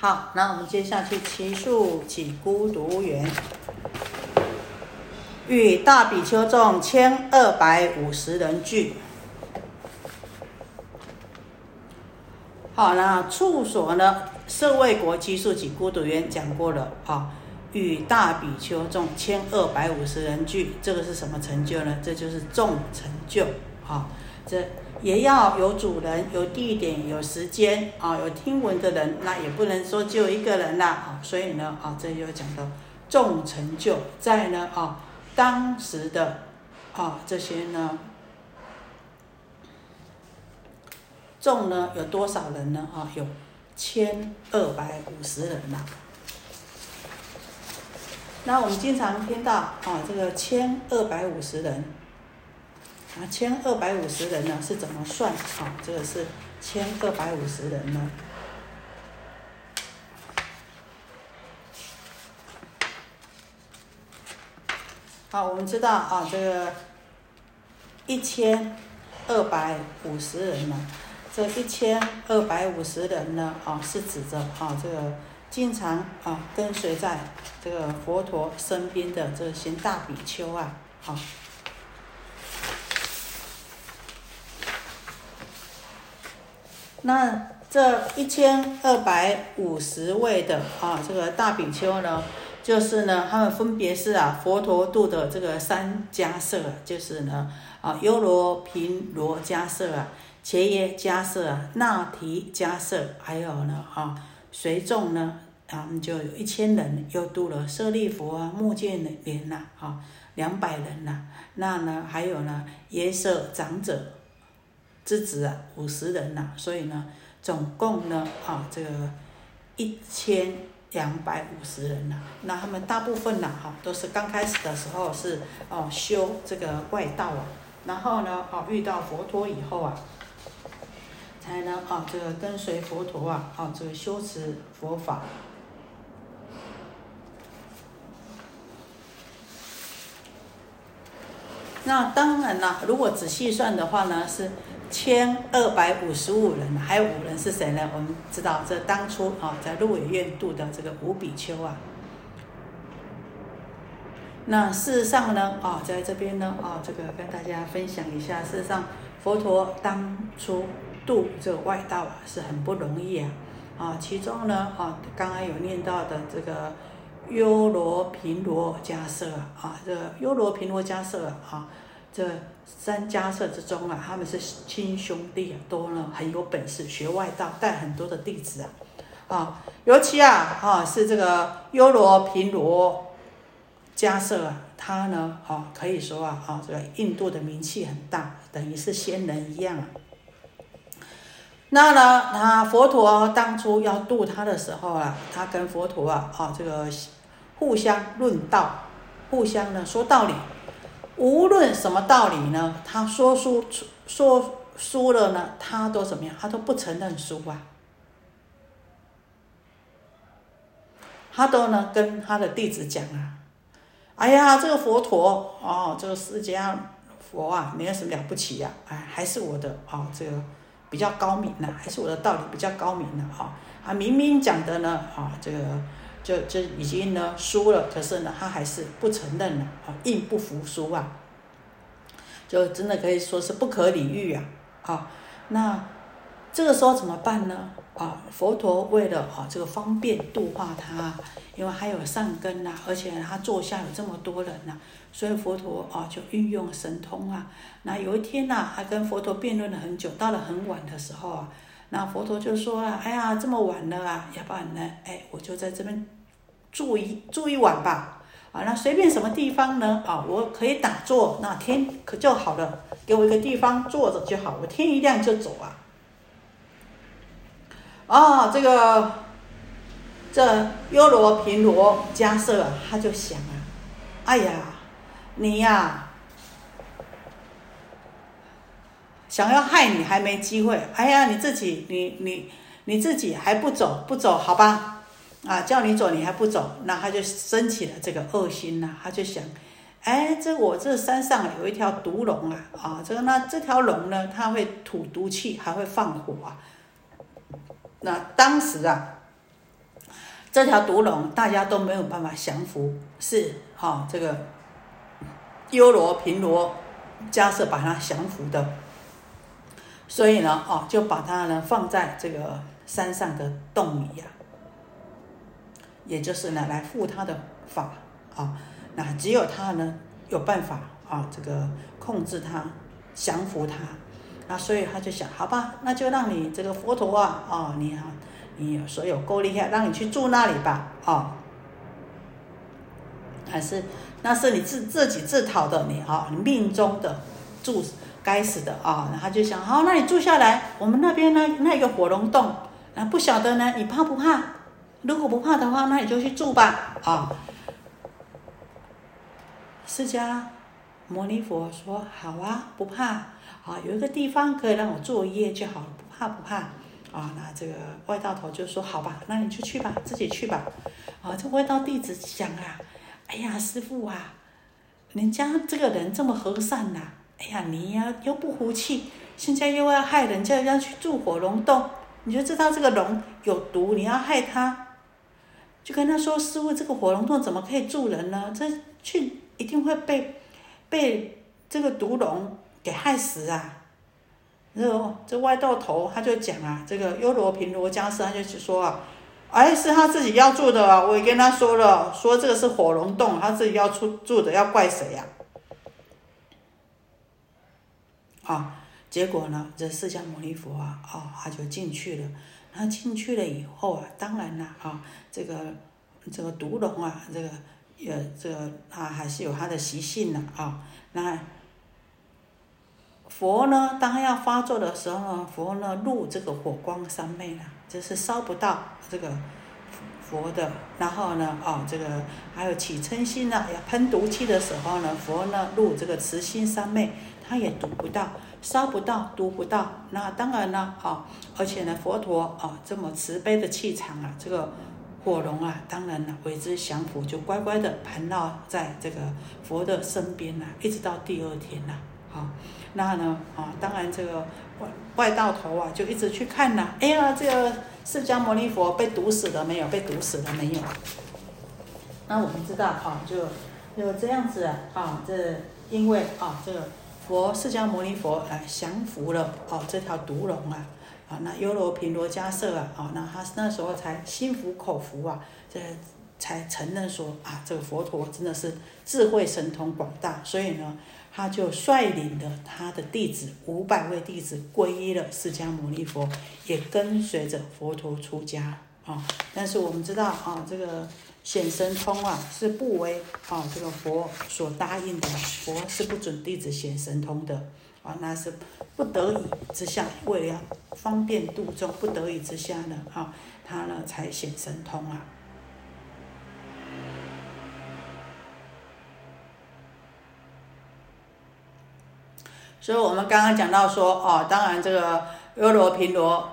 好，那我们接下去奇数起孤独园，与大比丘众千二百五十人聚。好，那处所呢？舍卫国基数起孤独园讲过了啊，与大比丘众千二百五十人聚，这个是什么成就呢？这就是众成就啊，这。也要有主人，有地点，有时间啊，有听闻的人，那也不能说只有一个人啦啊。所以呢啊，这又讲到众成就在呢啊，当时的啊这些呢众呢有多少人呢啊？有千二百五十人呐。那我们经常听到啊，这个千二百五十人。啊，千二百五十人呢是怎么算？啊，这个是千二百五十人呢。好，我们知道啊，这个一千二百五十人呢，这一千二百五十人呢，啊，是指着啊，这个经常啊跟随在这个佛陀身边的这些大比丘啊，啊。那这一千二百五十位的啊，这个大比丘呢，就是呢，他们分别是啊，佛陀度的这个三迦舍，就是呢，啊，优罗频罗迦舍啊，伽耶迦舍啊，那提迦舍，还有呢，啊，随众呢，他们就有一千人，又度了舍利佛啊，目犍连呐，啊，两百人呐，那呢，还有呢，耶舍长者。之子啊，五十人呐，所以呢，总共呢，啊，这个一千两百五十人呐。那他们大部分呐，哈，都是刚开始的时候是哦修这个外道啊，然后呢，哦遇到佛陀以后啊，才能啊这个跟随佛陀啊，啊这个修持佛法。那当然啦，如果仔细算的话呢，是。千二百五十五人，还有五人是谁呢？我们知道，这当初啊，在鹿野苑度的这个五比丘啊。那事实上呢，啊，在这边呢，啊，这个跟大家分享一下，事实上，佛陀当初度这个外道啊，是很不容易啊。啊，其中呢，啊，刚刚有念到的这个优罗频罗迦舍啊，这个优罗频罗迦舍啊。这三家舍之中啊，他们是亲兄弟啊，都呢很有本事，学外道，带很多的弟子啊，啊，尤其啊，啊是这个优罗频罗迦舍啊，他呢，啊可以说啊，啊这个印度的名气很大，等于是仙人一样啊。那呢，他佛陀当初要度他的时候啊，他跟佛陀啊，啊这个互相论道，互相呢说道理。无论什么道理呢，他说输说输了呢，他都怎么样？他都不承认输啊。他都呢跟他的弟子讲啊，哎呀，这个佛陀哦，这个释迦佛啊，没有什么了不起呀，哎，还是我的哦，这个比较高明呢，还是我的道理比较高明呢啊。啊，明明讲的呢啊，这个就就已经呢输了，可是呢，他还是不承认了啊，硬不服输啊。就真的可以说是不可理喻啊！啊，那这个时候怎么办呢？啊，佛陀为了啊这个方便度化他，因为还有善根呐，而且他座下有这么多人呐，所以佛陀啊就运用神通啊。那有一天呐，他跟佛陀辩论了很久，到了很晚的时候啊，那佛陀就说啊：“哎呀，这么晚了啊，要不然呢？哎，我就在这边住一住一晚吧。”啊，那随便什么地方呢？啊，我可以打坐，那天可就好了，给我一个地方坐着就好，我天一亮就走啊。啊，这个这优罗频罗迦瑟，他就想啊，哎呀，你呀，想要害你还没机会，哎呀，你自己，你你你自己还不走，不走，好吧？啊，叫你走你还不走，那他就升起了这个恶心呐。他就想，哎，这我这山上有一条毒龙啊，啊，这个那这条龙呢，它会吐毒气，还会放火啊。那当时啊，这条毒龙大家都没有办法降服，是哈这个优罗平罗迦舍把它降服的，所以呢，哦就把它呢放在这个山上的洞里呀，也就是呢来护他的法啊，那只有他呢有办法啊这个控制他降服他，那所以他就想，好吧，那就让你这个佛陀啊，哦你啊。你所有够厉害，让你去住那里吧，啊，还是那是你自自己自讨的，你啊，你命中的住该死的啊，他就想，好，那你住下来，我们那边呢，那个火龙洞，啊，不晓得呢，你怕不怕？如果不怕的话，那你就去住吧，啊。释迦牟尼佛说，好啊，不怕，啊，有一个地方可以让我住一夜就好了，不怕不怕。啊，那这个外道头就说：“好吧，那你就去吧，自己去吧。”啊，这外道弟子想啊，哎呀，师傅啊，人家这个人这么和善呐，哎呀，你呀又不服气，现在又要害人家，要去住火龙洞，你就知道这个龙有毒，你要害他，就跟他说：“师傅，这个火龙洞怎么可以住人呢？这去一定会被被这个毒龙给害死啊！”然后这外道头他就讲啊，这个优罗频罗迦斯他就去说啊，哎，是他自己要住的啊，我也跟他说了，说这个是火龙洞，他自己要出住的，要怪谁呀？啊，结果呢，这释迦牟尼佛啊，哦，他就进去了，他进去了以后啊，当然了啊，这个这个毒龙啊，这个也，这个啊，还是有它的习性的啊，那。佛呢，当要发作的时候呢，佛呢入这个火光三昧了，就是烧不到这个佛的。然后呢，哦，这个还有起嗔心呢，要喷毒气的时候呢，佛呢入这个慈心三昧，他也毒不到，烧不到，毒不到。那当然呢，哦，而且呢，佛陀啊这么慈悲的气场啊，这个火龙啊，当然了为之降服，就乖乖的盘绕在这个佛的身边呐，一直到第二天呐，好。那呢？啊，当然这个外外道头啊，就一直去看呐。哎呀，这个释迦牟尼佛被毒死了没有？被毒死了没有？那我们知道啊，就就这样子啊。这因为啊，这个佛释迦牟尼佛啊降服了哦这条毒龙啊啊，那优罗频罗迦舍啊啊，那他那时候才心服口服啊，这才承认说啊，这个佛陀真的是智慧神通广大，所以呢。他就率领的他的弟子五百位弟子皈依了释迦牟尼佛，也跟随着佛陀出家啊。但是我们知道啊，这个显神通啊是不为啊这个佛所答应的，佛是不准弟子显神通的啊。那是不得已之下，为了方便度众，不得已之下呢啊，他呢才显神通啊。所以我们刚刚讲到说，哦，当然这个优罗平罗，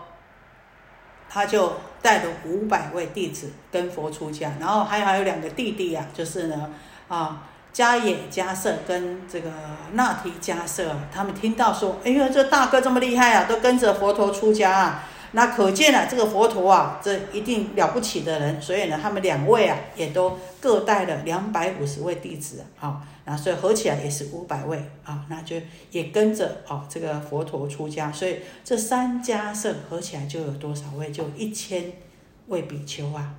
他就带了五百位弟子跟佛出家，然后还有还有两个弟弟啊，就是呢，啊，迦野迦舍跟这个那提迦舍，他们听到说，哎呦，这大哥这么厉害啊，都跟着佛陀出家啊。那可见了，这个佛陀啊，这一定了不起的人。所以呢，他们两位啊，也都各带了两百五十位弟子啊，那所以合起来也是五百位啊，那就也跟着啊这个佛陀出家。所以这三家社合起来就有多少位？就一千位比丘啊。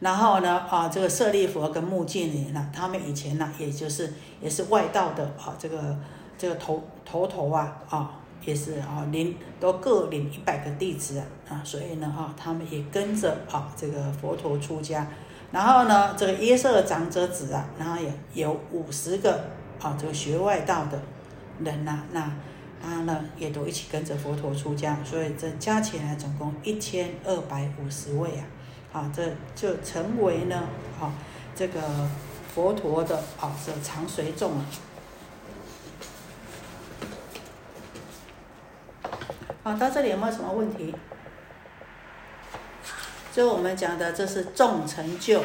然后呢，啊这个舍利佛跟目犍连呢，他们以前呢，也就是也是外道的啊，这个这个头头头啊啊。也是啊，领都各领一百个弟子啊，所以呢啊，他们也跟着啊这个佛陀出家。然后呢，这个耶色长者子啊，然后也有五十个啊这个学外道的人呐，那他呢也都一起跟着佛陀出家，所以这加起来总共一千二百五十位啊，啊这就成为呢啊这个佛陀的啊这常随众啊。好到这里有没有什么问题？就我们讲的这是重成就。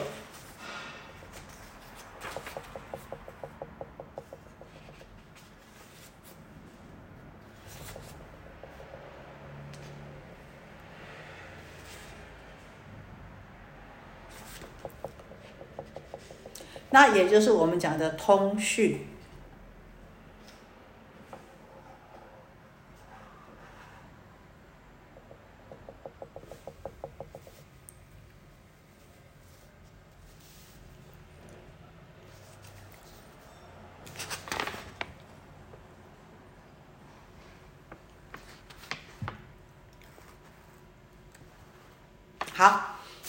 那也就是我们讲的通讯。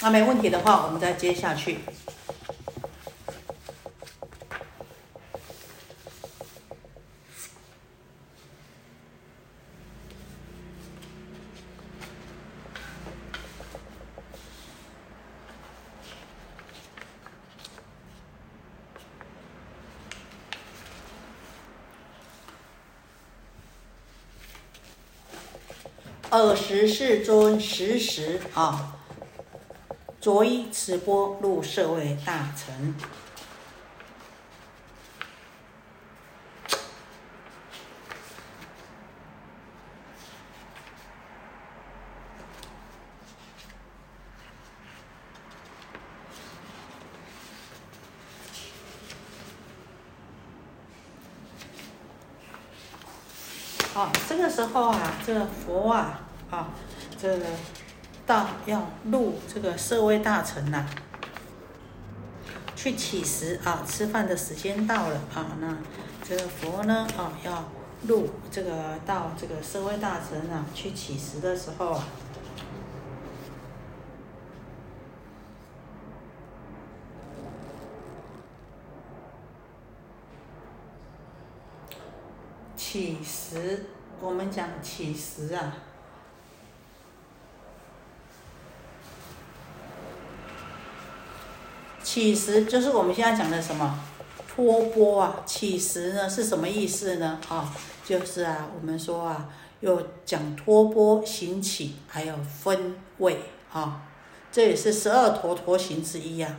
那没问题的话，我们再接下去。尔时世尊时时啊。着衣持钵入舍卫大臣。哦，这个时候啊，这佛啊，啊，这个。到要入这个社会大臣呐，去乞食啊，吃饭的时间到了啊，那这个佛呢啊，要入这个到这个社会大臣啊去乞食的时候啊，乞食，我们讲乞食啊。起食就是我们现在讲的什么托钵啊？起食呢是什么意思呢？啊，就是啊，我们说啊，有讲托钵行起，还有分位啊，这也是十二陀陀行之一啊，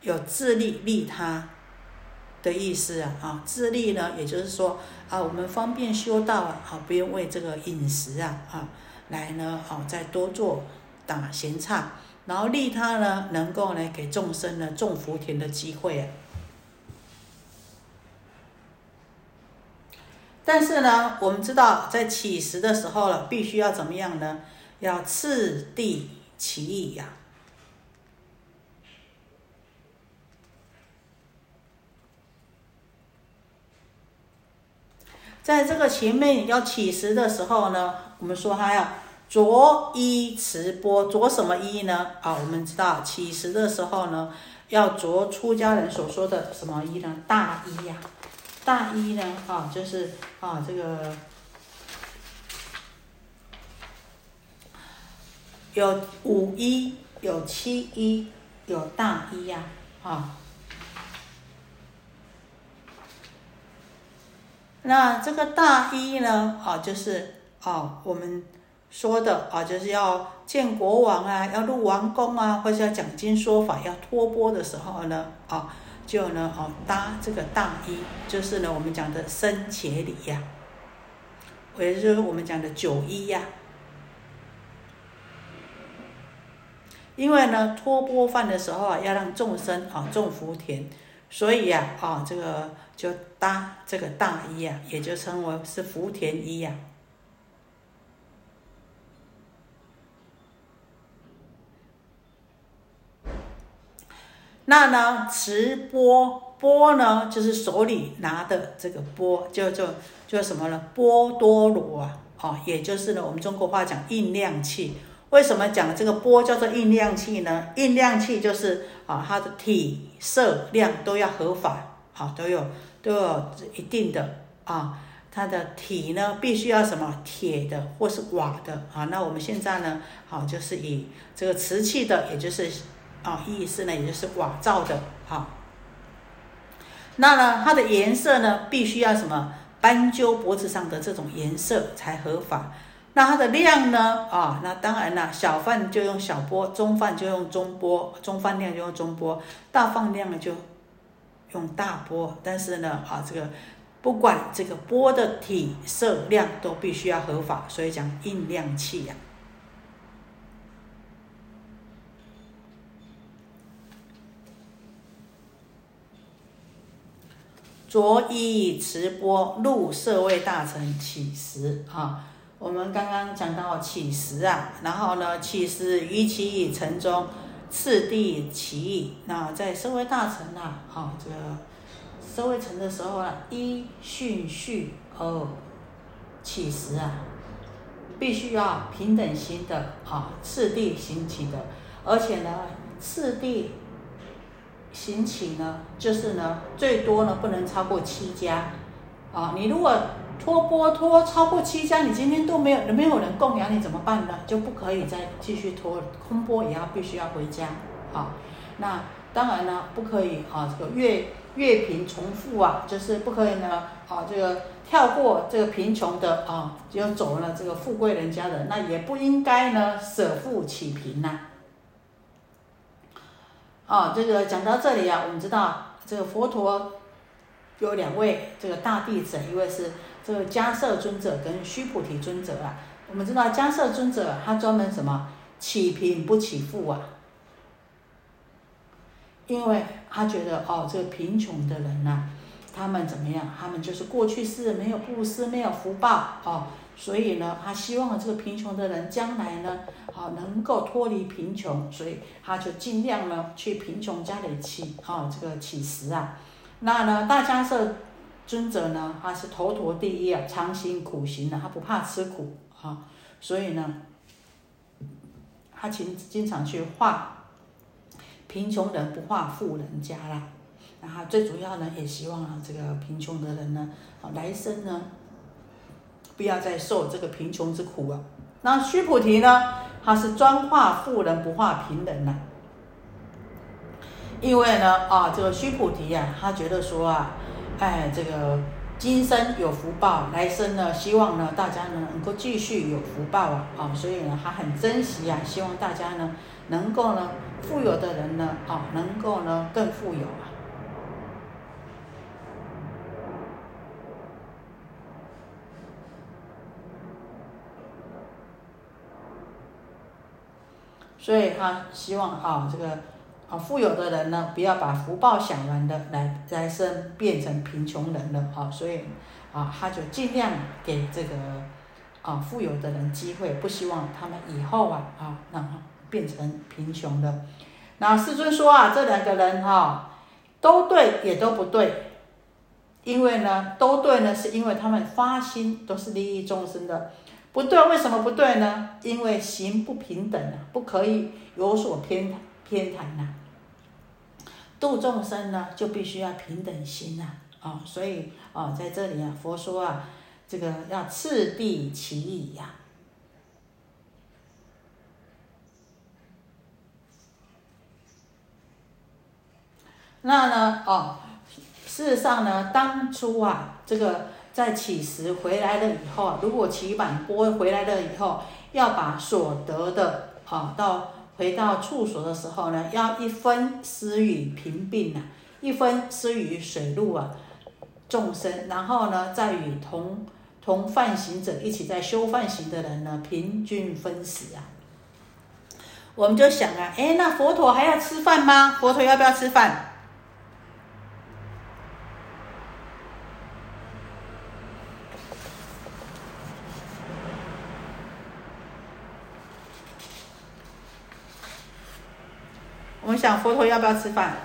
有自利利他的意思啊啊，自利呢，也就是说啊，我们方便修道啊，啊，不用为这个饮食啊啊来呢，啊，再多做打闲差。然后利他呢，能够呢给众生呢种福田的机会啊。但是呢，我们知道在起食的时候了，必须要怎么样呢？要次第其意呀。在这个前面要起食的时候呢，我们说他要。着衣持钵，着什么衣呢？啊，我们知道起食的时候呢，要着出家人所说的什么衣呢？大衣呀，大衣呢，啊，就是啊，这个有五衣，有七衣，有大衣呀，啊，那这个大衣呢，啊，就是啊，我们。说的啊，就是要见国王啊，要入王宫啊，或者要讲经说法，要托钵的时候呢，啊，就呢，哦，搭这个大衣，就是呢，我们讲的生茄礼呀，也就是我们讲的九衣呀。因为呢，托钵饭的时候啊，要让众生啊种福田，所以呀，啊，这个就搭这个大衣呀，也就称为是福田衣呀。那呢，持钵钵呢，就是手里拿的这个钵，就就就什么呢？波多罗啊，哦，也就是呢，我们中国话讲印量器。为什么讲这个钵叫做印量器呢？印量器就是啊，它的体色量都要合法，啊，都有都有一定的啊，它的体呢必须要什么铁的或是瓦的啊。那我们现在呢，好就是以这个瓷器的，也就是。啊，意思呢，也就是瓦造的，哈。那呢，它的颜色呢，必须要什么斑鸠脖子上的这种颜色才合法。那它的量呢，啊，那当然了，小饭就用小钵，中饭就用中钵，中饭量就用中钵，大饭量呢就用大钵。但是呢，啊，这个不管这个钵的体色量都必须要合法，所以讲印量器呀。着衣以持钵入舍卫大臣乞食啊。我们刚刚讲到乞食啊，然后呢，乞食于其以城中，次第其意。那在社会大臣啊，啊，这个社会城的时候啊，依顺序而乞食啊，必须要平等心的啊，次第行起的，而且呢，次第行起呢，就是呢，最多呢不能超过七家啊。你如果托钵托超过七家，你今天都没有没有人供养你怎么办呢？就不可以再继续托空钵，也要必须要回家啊。那当然呢，不可以啊，这个月月贫重复啊，就是不可以呢啊，这个跳过这个贫穷的啊，就走了这个富贵人家的，那也不应该呢舍富起贫呐。哦这个讲到这里啊，我们知道这个佛陀有两位这个大弟子，一位是。这个迦摄尊者跟须菩提尊者啊，我们知道迦摄尊者他专门什么起贫不起富啊，因为他觉得哦，这个贫穷的人呐，他们怎么样？他们就是过去世没有布施，没有福报哦，所以呢，他希望这个贫穷的人将来呢，好能够脱离贫穷，所以他就尽量呢去贫穷家里起哦这个乞食啊，那呢大迦摄。尊者呢，他是头陀第一啊，常行苦行的，他不怕吃苦啊，所以呢，他经经常去化贫穷人，不化富人家啦。然后最主要呢，也希望啊，这个贫穷的人呢，啊来生呢，不要再受这个贫穷之苦啊。那须菩提呢，他是专化富人，不化贫人呐。因为呢，啊，这个须菩提呀，他觉得说啊。哎，这个今生有福报，来生呢，希望呢大家呢能够继续有福报啊，啊，所以呢他很珍惜啊，希望大家呢能够呢富有的人呢，啊，能够呢更富有啊。所以他希望啊，这个。啊，富有的人呢，不要把福报享完的来来生变成贫穷人了啊，所以啊，他就尽量给这个啊富有的人机会，不希望他们以后啊啊让变成贫穷的。那世尊说啊，这两个人哈都对也都不对，因为呢都对呢，是因为他们发心都是利益众生的，不对为什么不对呢？因为行不平等啊，不可以有所偏偏袒呐。度众生呢，就必须要平等心呐，啊，所以啊，在这里啊，佛说啊，这个要次第其意呀。那呢，哦，事实上呢，当初啊，这个在乞食回来了以后，如果起满波回来了以后，要把所得的啊到。回到处所的时候呢，要一分施与贫病啊，一分施与水陆啊众生，然后呢，再与同同犯行者一起在修犯行的人呢，平均分食啊。我们就想啊，哎，那佛陀还要吃饭吗？佛陀要不要吃饭？想佛陀要不要吃饭？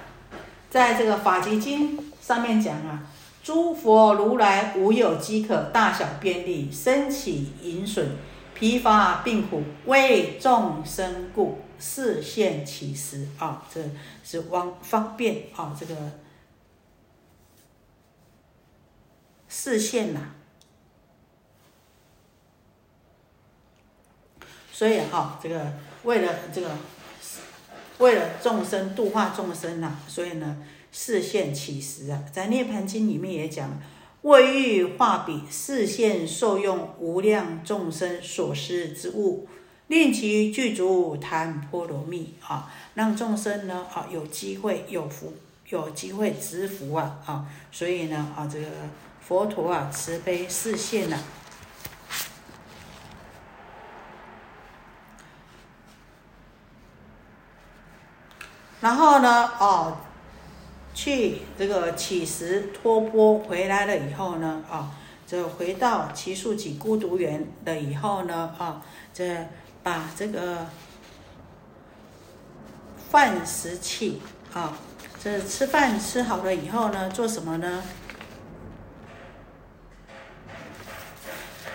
在这个法集经上面讲啊，诸佛如来无有饥渴，大小便利，身起淫损，疲乏病苦，为众生故，示现其食啊，这是方方便啊，这个示现呐。所以哈，这个为了这个。为了众生度化众生呐，所以呢，视现起食啊，在《涅盘经》里面也讲，为欲化彼，视现受用无量众生所施之物，令其具足檀波罗蜜啊，让众生呢啊有机会有福，有机会植福啊啊，所以呢啊这个佛陀啊慈悲视现呐。然后呢，哦，去这个乞食托钵回来了以后呢，啊，这回到奇树几孤独园了以后呢，啊，这把这个饭食器啊，这吃饭吃好了以后呢，做什么呢？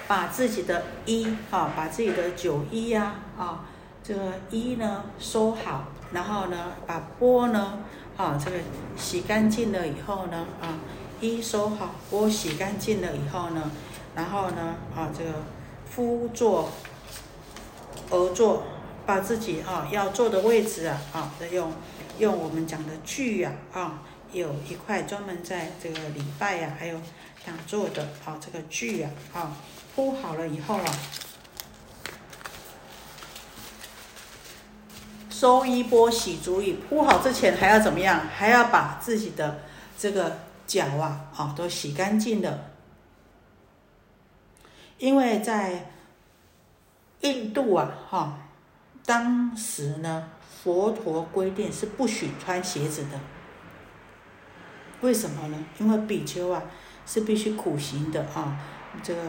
把自己的衣啊，把自己的酒衣呀，啊，这个衣呢收好，然后呢，把钵呢。啊，这个洗干净了以后呢，啊，衣收好，锅洗干净了以后呢，然后呢，啊，这个夫坐，而坐，把自己啊要坐的位置啊，啊再，用用我们讲的具呀，啊，有一块专门在这个礼拜呀，还有想做的啊，这个具呀，啊，铺好了以后啊。收衣钵洗足以铺好之前还要怎么样？还要把自己的这个脚啊，啊都洗干净的。因为在印度啊，哈，当时呢，佛陀规定是不许穿鞋子的。为什么呢？因为比丘啊是必须苦行的啊，这个。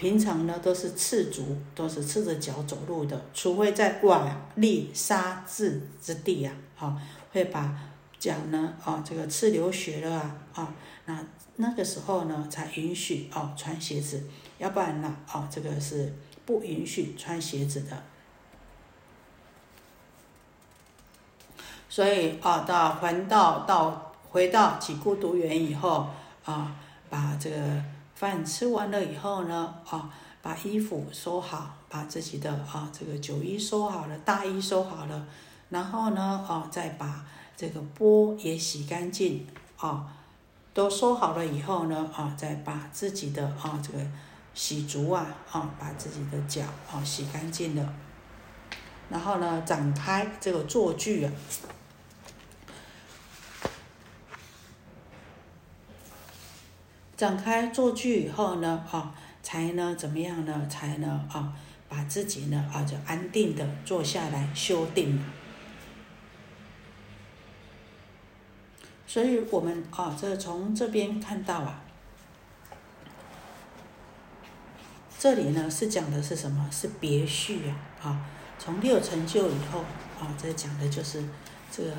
平常呢都是赤足，都是赤着脚走路的，除非在瓦砾沙质之地啊，啊，会把脚呢，啊，这个赤流血了啊，啊，那那个时候呢才允许哦穿鞋子，要不然呢，啊，这个是不允许穿鞋子的。所以啊，到还到到回到几孤独园以后啊，把这个。饭吃完了以后呢，啊，把衣服收好，把自己的啊这个酒衣收好了，大衣收好了，然后呢，啊，再把这个钵也洗干净，啊，都收好了以后呢，啊，再把自己的啊这个洗足啊，啊，把自己的脚啊洗干净了，然后呢，展开这个坐具啊。展开坐具以后呢，啊，才呢怎么样呢？才呢啊，把自己呢啊就安定的坐下来修定了。所以我们啊，这从这边看到啊，这里呢是讲的是什么？是别序啊，啊，从六成就以后啊，这讲的就是这个。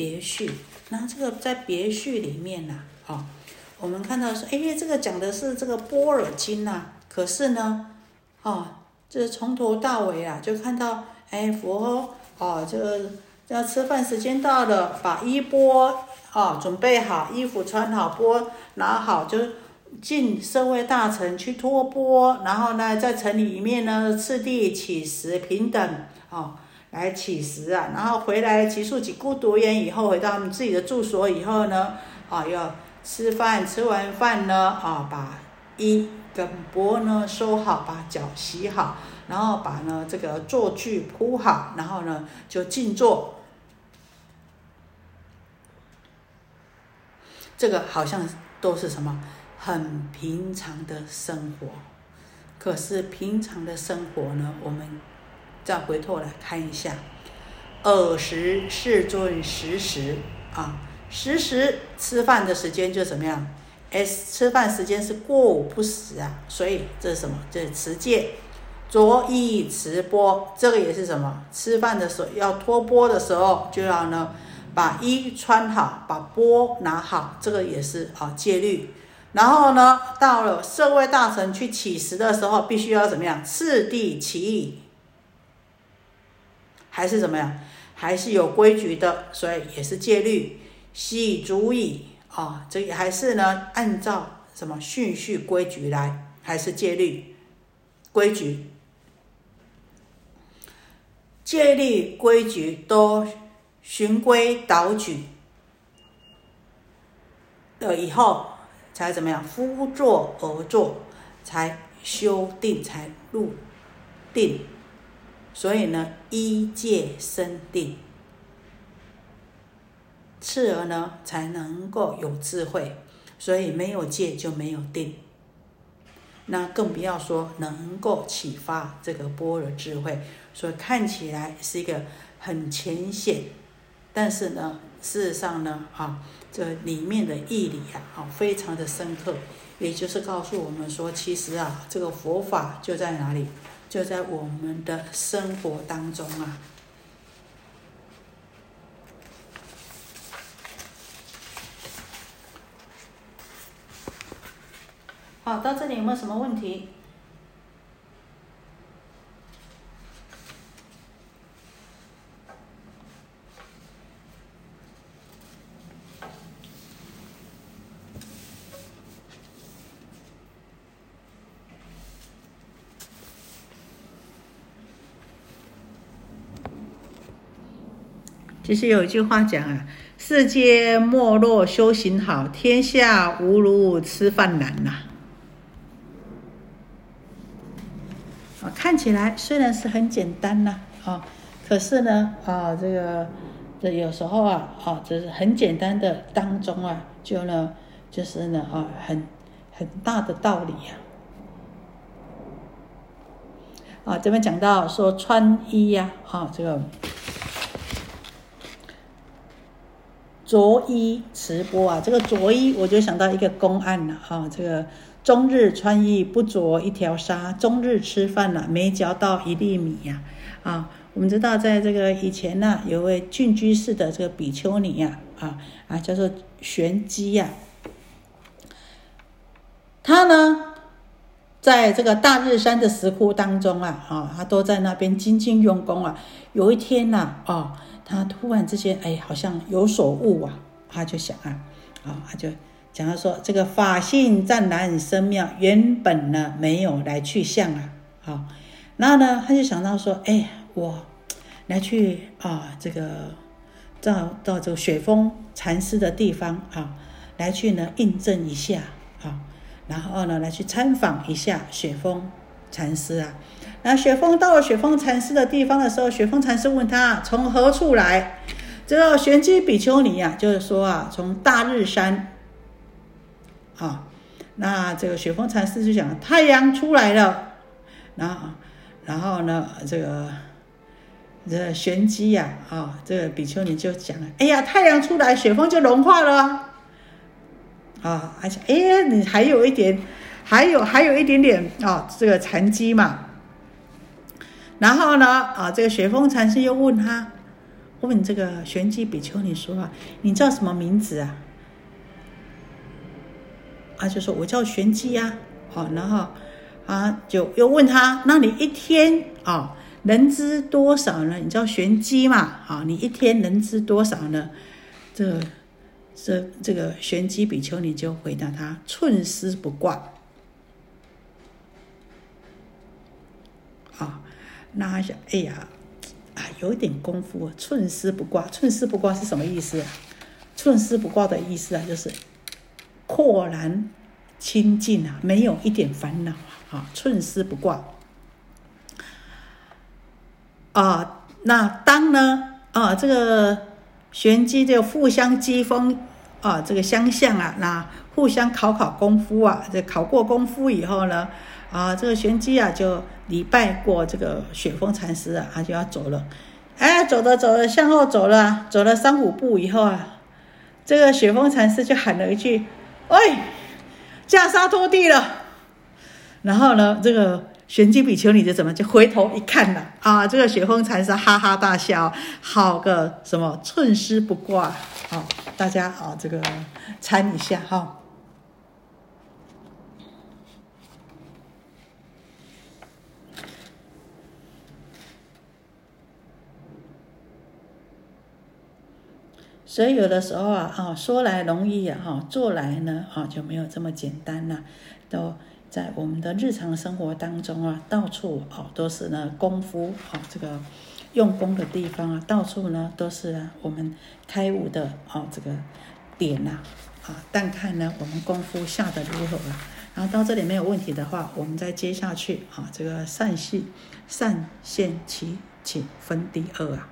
别序，那这个在别序里面呢，啊，我们看到说，哎，这个讲的是这个波尔经呐，可是呢，啊，这从头到尾啊，就看到，哎，佛，哦，这个要吃饭时间到了，把衣钵啊准备好，衣服穿好，钵拿好，就进社会大臣去托钵，然后呢，在城里面呢，次第起食平等，啊。来乞食啊，然后回来结束几孤独园以后，回到他们自己的住所以后呢，啊，要吃饭，吃完饭呢，啊，把衣跟钵呢收好，把脚洗好，然后把呢这个坐具铺好，然后呢就静坐。这个好像都是什么很平常的生活，可是平常的生活呢，我们。再回头来看一下，尔时世尊时时啊，时时吃饭的时间就怎么样？S 吃饭时间是过午不食啊，所以这是什么？这是持戒，着衣持钵，这个也是什么？吃饭的时候要脱钵的时候，就要呢把衣穿好，把钵拿好，这个也是啊戒律。然后呢，到了社会大臣去乞食的时候，必须要怎么样？次第起礼。还是怎么样？还是有规矩的，所以也是戒律，洗足矣啊！这还是呢，按照什么顺序规矩来，还是戒律规矩？戒律规矩都循规蹈矩了以后，才怎么样？夫坐而坐，才修定，才入定。所以呢，一戒生定，次而呢才能够有智慧。所以没有戒就没有定，那更不要说能够启发这个般若智慧。所以看起来是一个很浅显，但是呢，事实上呢，啊，这里面的义理啊，啊，非常的深刻，也就是告诉我们说，其实啊，这个佛法就在哪里，就在我们的生活当中啊。好，到这里有没有什么问题？其实有一句话讲啊，世界没落修行好，天下无如吃饭难呐。啊，看起来虽然是很简单呐，啊，可是呢，啊，这个这有时候啊，啊，这是很简单的当中啊，就呢，就是呢，啊，很很大的道理呀。啊，这边讲到说穿衣呀，啊，这个。着衣持钵啊，这个着衣我就想到一个公案了哈，这个终日穿衣不着一条纱，终日吃饭了没嚼到一粒米呀啊！我们知道在这个以前呢，有位郡居士的这个比丘尼呀啊啊，叫做玄机呀，他呢在这个大日山的石窟当中啊啊，他都在那边精进用功啊。有一天呢啊。他突然之间，哎，好像有所悟啊，他就想啊，啊，他就讲到说，这个法性湛然深妙，原本呢没有来去相啊，好，然后呢，他就想到说，哎，我来去啊，这个到到这个雪峰禅师的地方啊，来去呢印证一下啊，然后呢来去参访一下雪峰禅师啊。那雪峰到了雪峰禅师的地方的时候，雪峰禅师问他从何处来？这个玄机比丘尼呀，就是说啊，从大日山。啊，那这个雪峰禅师就讲太阳出来了，然后，然后呢，这个这玄机呀，啊，这个比丘尼就讲了，哎呀，太阳出来，雪峰就融化了。啊，而且，哎，你还有一点，还有还有一点点啊，这个禅机嘛。然后呢，啊，这个雪峰禅师又问他，问这个玄机比丘尼说啊，你叫什么名字啊？啊，就说我叫玄机呀，好，然后啊，就又问他，那你一天啊，能知多少呢？你叫玄机嘛，啊，你一天能知多少呢？这这这个玄机比丘尼就回答他，寸丝不挂。那他想，哎呀，啊，有点功夫，寸丝不挂。寸丝不挂是什么意思？啊寸丝不挂的意思啊，就是豁然清净啊，没有一点烦恼啊，寸丝不挂。啊，那当呢？啊，这个玄机就互相讥讽啊，这个相向啊，那互相考考功夫啊，这考过功夫以后呢？啊，这个玄机啊，就礼拜过这个雪峰禅师啊，他就要走了。哎，走着走着，向后走了，走了三五步以后啊，这个雪峰禅师就喊了一句：“喂，袈裟拖地了。”然后呢，这个玄机比丘尼就怎么就回头一看了啊，这个雪峰禅师哈哈大笑，好个什么寸丝不挂。好，大家啊，这个参一下哈。所以有的时候啊，啊说来容易呀，哈做来呢，啊就没有这么简单了。都在我们的日常生活当中啊，到处啊都是呢功夫啊，这个用功的地方啊，到处呢都是我们开悟的啊这个点呐，啊但看呢我们功夫下的如何啊。然后到这里没有问题的话，我们再接下去啊，这个善系善现其请分第二啊。